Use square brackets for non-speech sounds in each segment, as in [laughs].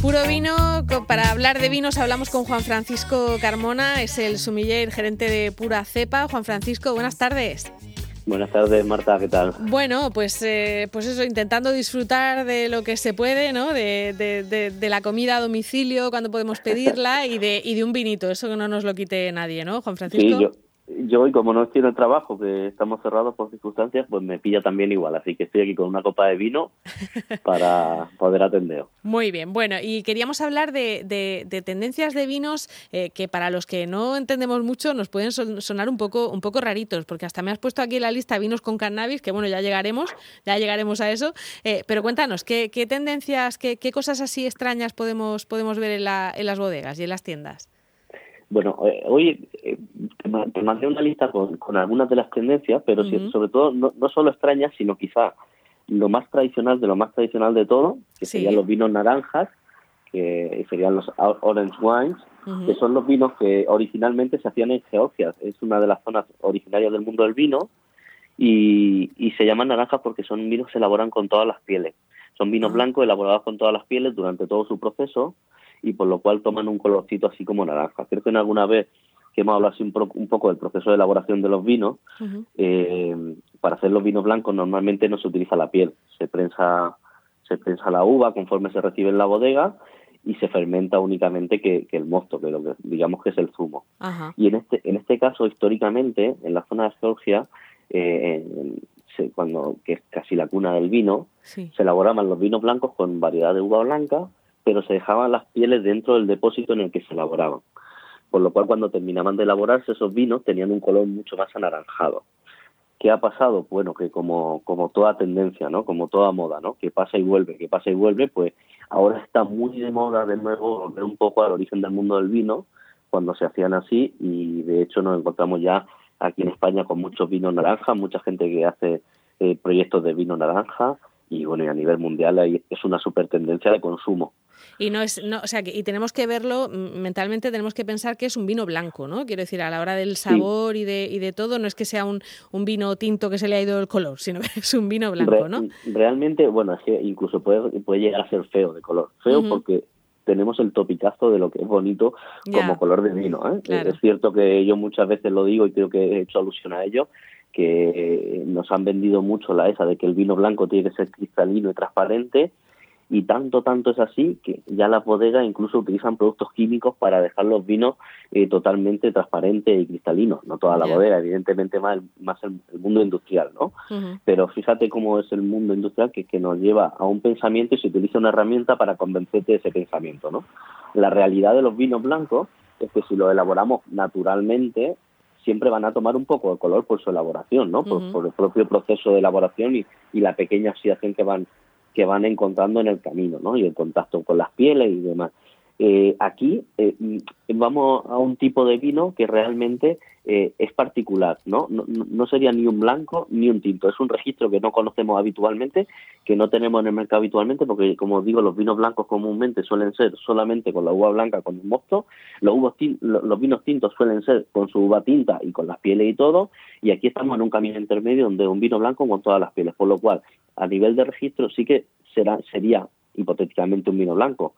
Puro vino, para hablar de vinos hablamos con Juan Francisco Carmona, es el sumiller gerente de Pura Cepa. Juan Francisco, buenas tardes. Buenas tardes, Marta, ¿qué tal? Bueno, pues, eh, pues eso, intentando disfrutar de lo que se puede, ¿no? De, de, de, la comida a domicilio cuando podemos pedirla y de, y de un vinito, eso que no nos lo quite nadie, ¿no, Juan Francisco? Sí, yo, yo hoy, como no estoy en el trabajo, que estamos cerrados por circunstancias, pues me pilla también igual. Así que estoy aquí con una copa de vino [laughs] para poder atender. Muy bien, bueno, y queríamos hablar de, de, tendencias de vinos eh, que para los que no entendemos mucho nos pueden sonar un poco, un poco raritos, porque hasta me has puesto aquí en la lista vinos con cannabis, que bueno, ya llegaremos, ya llegaremos a eso. Eh, pero cuéntanos, ¿qué, qué tendencias, qué, qué, cosas así extrañas podemos, podemos ver en, la, en las bodegas y en las tiendas? Bueno, eh, hoy eh, te mandé una lista con, con, algunas de las tendencias, pero sobre todo no, no, solo extrañas, sino quizá lo más tradicional de lo más tradicional de todo, que serían los vinos naranjas, que serían los orange wines, que son los vinos que originalmente se hacían en Georgia. Es una de las zonas originarias del mundo del vino y, y se llaman naranjas porque son vinos que se elaboran con todas las pieles. Son vinos ah. blancos elaborados con todas las pieles durante todo su proceso y por lo cual toman un colorcito así como naranja. Creo que en alguna vez que hemos hablado así un, un poco del proceso de elaboración de los vinos, eh, para hacer los vinos blancos normalmente no se utiliza la piel, se prensa, se prensa la uva conforme se recibe en la bodega y se fermenta únicamente que, el mosto, que, lo que digamos que es el zumo. Y en este, en este caso, históricamente, en la zona de Georgia, eh, cuando que es casi la cuna del vino, se elaboraban los vinos blancos con variedad de uva blanca pero se dejaban las pieles dentro del depósito en el que se elaboraban. Por lo cual, cuando terminaban de elaborarse, esos vinos tenían un color mucho más anaranjado. ¿Qué ha pasado? Bueno, que como, como toda tendencia, ¿no? Como toda moda, ¿no? Que pasa y vuelve, que pasa y vuelve, pues ahora está muy de moda de nuevo volver un poco al origen del mundo del vino, cuando se hacían así, y de hecho nos encontramos ya aquí en España con muchos vinos naranja, mucha gente que hace eh, proyectos de vino naranja, y bueno, y a nivel mundial es una super tendencia de consumo. Y no es, no, o sea, y tenemos que verlo mm, mentalmente, tenemos que pensar que es un vino blanco, ¿no? Quiero decir, a la hora del sabor y, de, y de todo, no es que sea un, un vino tinto que se le ha ido el color, sino que [laughs] es un vino blanco, ¿no? Realmente, bueno, es que incluso puede, puede llegar a ser feo de color. Feo porque tenemos el topicazo de lo que es bonito como color de vino. ¿eh? Es cierto que yo muchas veces lo digo y creo que he hecho alusión a ello, que nos han vendido mucho la esa de que el vino blanco tiene que ser cristalino y transparente y tanto tanto es así que ya las bodegas incluso utilizan productos químicos para dejar los vinos eh, totalmente transparentes y cristalinos. No toda la bodega evidentemente más más el, mundo industrial no pero fíjate cómo es el mundo industrial que, que nos lleva a un pensamiento y se utiliza una herramienta para convencerte de ese pensamiento no la realidad de los vinos blancos es que si los elaboramos naturalmente siempre van a tomar un poco de color por su elaboración, ¿no? por, el propio proceso de elaboración y, y la pequeña oxidación que van que van encontrando en el camino, ¿no? Y el contacto con las pieles y demás. Eh, aquí eh, vamos a un tipo de vino que realmente eh, es particular, ¿no? ¿no? Sería ni un blanco ni un tinto, es un registro que no conocemos habitualmente, que no tenemos en el mercado habitualmente, porque como digo, los vinos blancos comúnmente suelen ser solamente con la uva blanca, con un mosto, los, los vinos tintos suelen ser con su uva tinta y con las pieles y todo, y aquí estamos en un camino intermedio donde un vino blanco con todas las pieles, por lo cual a nivel de registro sí que será, sería hipotéticamente un vino blanco,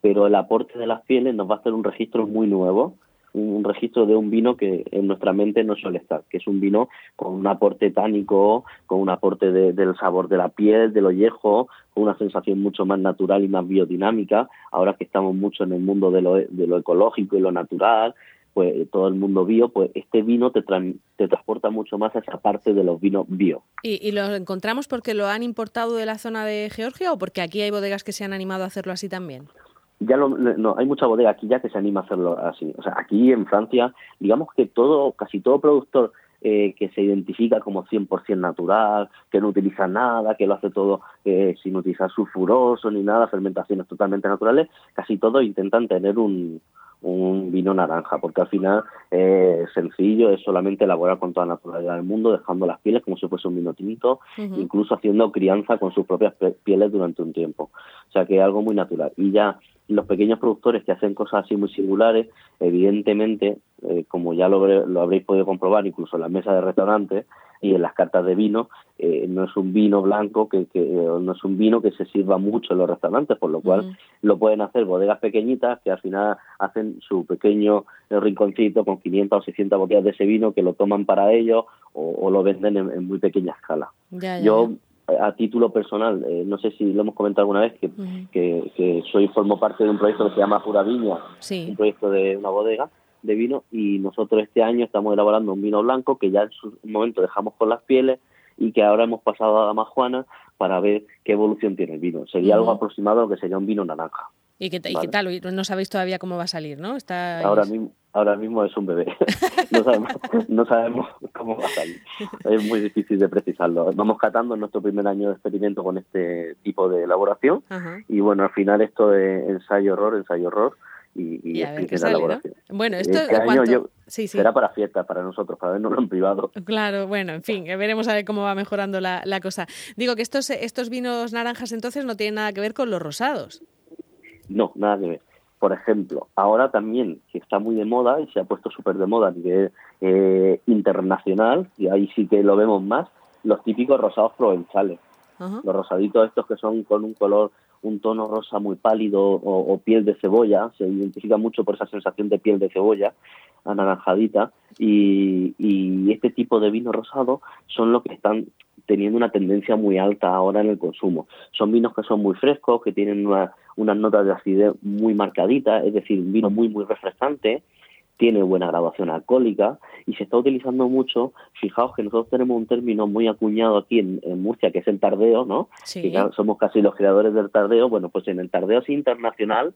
pero el aporte de las pieles nos va a hacer un registro muy nuevo, un registro de un vino que en nuestra mente no suele estar, que es un vino con un aporte tánico, con un aporte del sabor de la piel, del ollejo, con una sensación mucho más natural y más biodinámica, ahora que estamos mucho en el mundo de lo, de lo ecológico y lo natural, pues todo el mundo bio, pues este vino te, te transporta mucho más a esa parte de los vinos bio. ¿Y, ¿Y, lo encontramos porque lo han importado de la zona de Georgia o porque aquí hay bodegas que se han animado a hacerlo así también? Ya lo, no, hay mucha bodega aquí ya que se anima a hacerlo así. O sea, aquí en Francia, digamos que todo, casi todo productor eh, que se identifica como 100% natural, que no utiliza nada, que lo hace todo eh, sin utilizar sulfuroso ni nada, fermentaciones totalmente naturales, casi todos intentan tener un, un vino naranja, porque al final es sencillo, es solamente elaborar con toda la naturalidad del mundo, dejando las pieles como si fuese un vino tinto, incluso haciendo crianza con sus propias pieles durante un tiempo. O sea que es algo muy natural. Y ya los pequeños productores que hacen cosas así muy singulares, evidentemente, eh, como ya lo, lo, habréis podido comprobar incluso en las mesas de restaurantes y en las cartas de vino, eh, no es un vino blanco que, que no es un vino que se sirva mucho en los restaurantes, por lo cual lo pueden hacer bodegas pequeñitas que al final hacen su pequeño rinconcito con 500 o 600 botellas de ese vino que lo toman para ellos o, lo venden en, muy pequeña escala. Yo a título personal, eh, no sé si lo hemos comentado alguna vez, que, que, soy formo parte de un proyecto que se llama Pura Viña, un proyecto de una bodega de vino, y nosotros este año estamos elaborando un vino blanco que ya en su momento dejamos con las pieles y que ahora hemos pasado a Dama Juana para ver qué evolución tiene el vino. Sería algo aproximado a lo que sería un vino naranja. ¿Y qué, ¿Y qué tal? No sabéis todavía cómo va a salir, ¿no? Está... Ahora mismo ahora mismo es un bebé. [laughs] no, sabemos, cómo va a salir. Es muy difícil de precisarlo. Vamos catando en nuestro primer año de experimento con este tipo de elaboración y bueno, al final esto es ensayo-horror, ensayo-horror y, y, elaboración. Bueno, esto este año yo, será para fiesta, para nosotros, para vernos en privado. Claro, bueno, en fin, veremos a ver cómo va mejorando la, la cosa. Digo que estos, estos vinos naranjas entonces no tienen nada que ver con los rosados. No, nada que ver por ejemplo, ahora también, que está muy de moda y se ha puesto súper de moda a nivel eh, internacional, y ahí sí que lo vemos más, los típicos rosados provenzales. Los rosaditos estos que son con un color, un tono rosa muy pálido o, piel de cebolla, se identifica mucho por esa sensación de piel de cebolla anaranjadita y, este tipo de vino rosado son los que están teniendo una tendencia muy alta ahora en el consumo. Son vinos que son muy frescos, que tienen una, unas notas de acidez muy marcaditas, es decir, un vino muy, muy refrescante, tiene buena graduación alcohólica y se está utilizando mucho. Fijaos que nosotros tenemos un término muy acuñado aquí en, Murcia, que es el tardeo, ¿no? somos casi los creadores del tardeo. Bueno, pues en el tardeo es internacional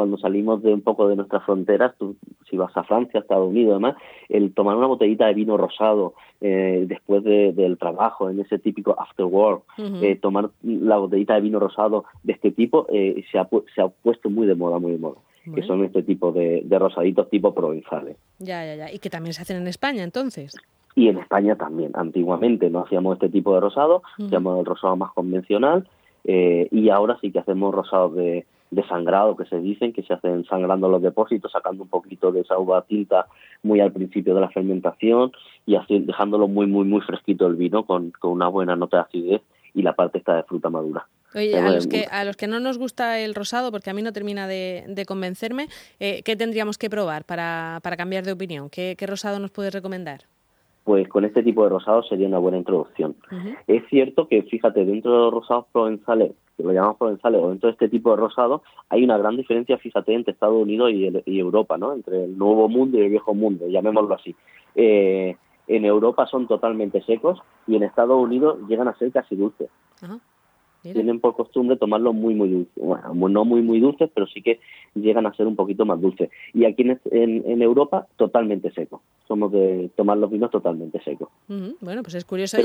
cuando salimos de un poco de nuestras fronteras, tú, si vas a Francia, Estados Unidos, además, el tomar una botellita de vino rosado eh, después del trabajo, en ese típico after work, eh, tomar la botellita de vino rosado de este tipo, eh, se, ha, se ha puesto muy de moda, muy de moda. Que son este tipo de, rosaditos tipo provenzales. Ya, ya, ya. Y que también se hacen en España, entonces. Y en España también. Antiguamente no hacíamos este tipo de rosado, hacíamos el rosado más convencional, y ahora sí que hacemos rosados de, de sangrado que se dicen, que se hacen sangrando los depósitos, sacando un poquito de esa uva tinta muy al principio de la fermentación y así dejándolo muy, muy, muy fresquito el vino con, con una buena nota de acidez y la parte está de fruta madura. Oye, a los, que, a los que no nos gusta el rosado, porque a mí no termina de, de convencerme, eh, ¿qué tendríamos que probar para, para cambiar de opinión? ¿Qué, ¿Qué, rosado nos puedes recomendar? Pues con este tipo de rosado sería una buena introducción. Es cierto que, fíjate, dentro de los rosados provenzales que lo llamamos provenzales, o dentro de este tipo de rosado, hay una gran diferencia, fíjate, entre Estados Unidos y, Europa, ¿no? Entre el nuevo mundo y el viejo mundo, llamémoslo así. Eh, en Europa son totalmente secos y en Estados Unidos llegan a ser casi dulces tienen por costumbre tomarlo muy, muy dulce. Bueno, no muy, muy dulces, pero sí que llegan a ser un poquito más dulces. Y aquí en, en, Europa, totalmente seco. Somos de tomar los vinos totalmente secos. Bueno, pues es curioso.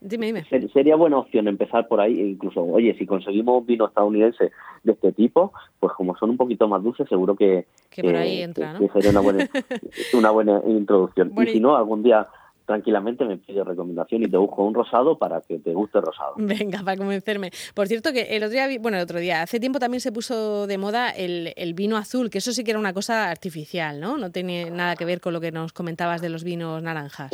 dime, dime. Sería buena opción empezar por ahí. Incluso, oye, si conseguimos vino estadounidense de este tipo, pues como son un poquito más dulces, seguro que, que, por ahí entra, ¿no? sería una buena, [laughs] una buena introducción. y si no, algún día tranquilamente me pide recomendación y te busco un rosado para que te guste el rosado. Venga, para convencerme. Por cierto, que el otro día, bueno, el otro día, hace tiempo también se puso de moda el, vino azul, que eso sí que era una cosa artificial, ¿no? No tiene nada que ver con lo que nos comentabas de los vinos naranjas.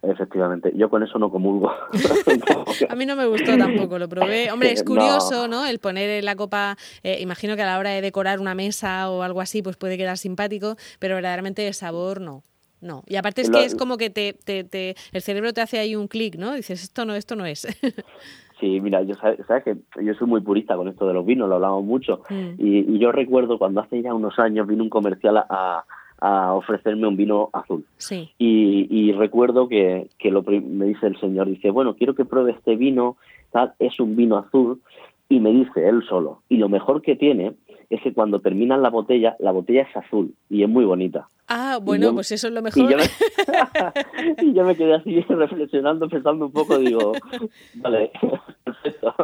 Efectivamente, yo con eso no comulgo. [laughs] a mí no me gustó tampoco, lo probé. [laughs] Hombre, es curioso, ¿no? El poner en la copa, eh, imagino que a la hora de decorar una mesa o algo así, pues puede quedar simpático, pero verdaderamente el sabor no. No, y aparte es que es como que te, te, te, el cerebro te hace ahí un clic, ¿no? Dices, esto no, esto no es. [laughs] Sí, mira, yo sabes, que yo soy muy purista con esto de los vinos, lo hablamos mucho. Mm. Y, yo recuerdo cuando hace ya unos años vino un comercial a, a ofrecerme un vino azul. Sí. Y, y recuerdo que, que lo, me dice el señor, dice, bueno, quiero que pruebe este vino, tal, es un vino azul. Y me dice él solo, y lo mejor que tiene es que cuando terminan la botella, la botella es azul y es muy bonita. Ah, bueno, pues eso es lo mejor. [laughs] Y yo, me, quedé así reflexionando, pensando un poco, digo, vale, [laughs] perfecto.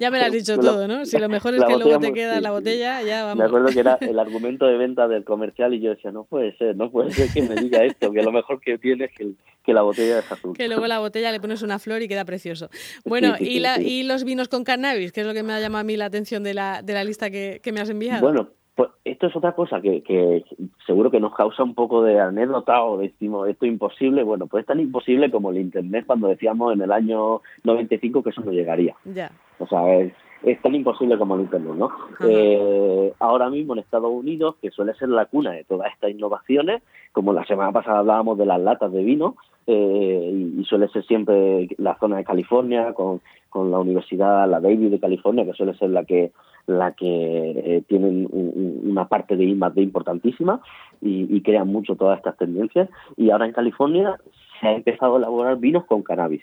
ya me lo has dicho todo, ¿no? Si lo [laughs] mejor es que luego te queda la botella, ya vamos. Me acuerdo que era el argumento de venta del comercial y yo decía, no puede ser, no puede ser que me diga esto, que lo mejor que tiene es que, que la botella es azul. Que luego la botella le pones una flor y queda precioso. Bueno, y, la, y los vinos con cannabis, que es lo que me ha llamado a mí la atención de la, de la lista que, que me has enviado. Bueno, pues esto es otra cosa que, que, seguro que nos causa un poco de anécdota o decimos esto es imposible. Bueno, pues es tan imposible como el Internet cuando decíamos en el año 95 que eso no llegaría. Ya. O sea, es, es tan imposible como el Internet, ¿no? Eh, ahora mismo en Estados Unidos, que suele ser la cuna de todas estas innovaciones, como la semana pasada hablábamos de las latas de vino, eh, y, suele ser siempre la zona de California, con, con la Universidad, la Davis de California, que suele ser la que la que eh, tienen una parte de I+D importantísima y, y crean mucho todas estas tendencias. Y ahora en California se ha empezado a elaborar vinos con cannabis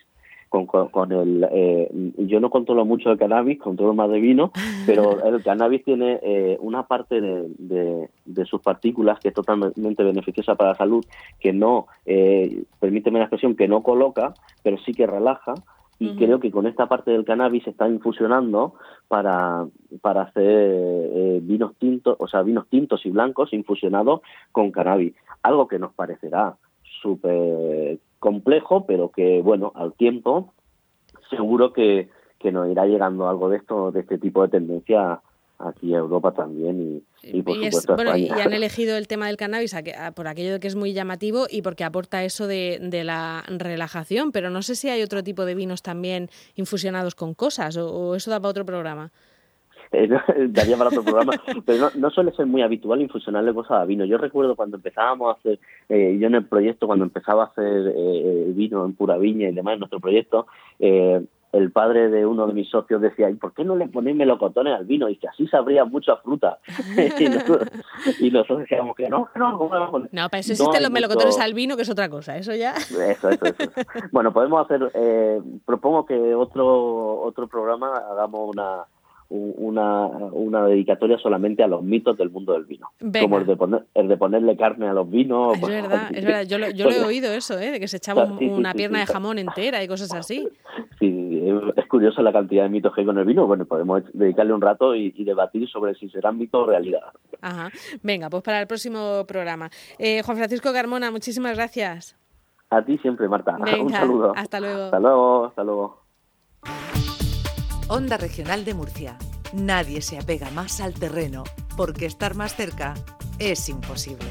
con, el eh, yo no controlo mucho el cannabis, controlo más de vino, [laughs] pero el cannabis tiene eh, una parte de, de, sus partículas que es totalmente beneficiosa para la salud, que no, eh, permíteme la expresión, que no coloca, pero sí que relaja, y creo que con esta parte del cannabis se está infusionando para, para hacer eh, vinos tintos, o sea, vinos tintos y blancos infusionados con cannabis, algo que nos parecerá súper complejo, pero que, bueno, al tiempo seguro que, que nos irá llegando algo de esto, de este tipo de tendencia aquí a Europa también y, por supuesto a España. Y han elegido el tema del cannabis por aquello de que es muy llamativo y porque aporta eso de, de, la relajación, pero no sé si hay otro tipo de vinos también infusionados con cosas o eso da para otro programa. Eh, [laughs] daría para otro programa, pero no, suele ser muy habitual infusionarle cosas a vino. Yo recuerdo cuando empezábamos a hacer, eh, yo en el proyecto, cuando empezaba a hacer eh, vino en pura viña y demás en nuestro proyecto, el padre de uno de mis socios decía, ¿y por qué no le ponéis melocotones al vino? Y que así sabría mucha fruta. [laughs] y, nosotros, decíamos que no, no, no. No, no para eso existen los melocotones al vino, que es otra cosa, eso ya. Eso, eso, eso. bueno, podemos hacer, propongo que otro, otro programa hagamos una una, una dedicatoria solamente a los mitos del mundo del vino. Como el de, poner, el de ponerle carne a los vinos. Es verdad, [laughs] es verdad. Yo lo, yo lo he oído eso, ¿eh? de que se echaba una pierna de jamón entera y cosas así. Sí, es curioso la cantidad de mitos que hay con el vino. Bueno, podemos dedicarle un rato y, debatir sobre si serán mitos o realidad. Ajá. Venga, pues para el próximo programa. Eh, Juan Francisco Carmona, muchísimas gracias. A ti siempre, Marta. [laughs] un saludo. Hasta luego. Hasta luego, hasta luego. Onda Regional de Murcia. Nadie se apega más al terreno, porque estar más cerca es imposible.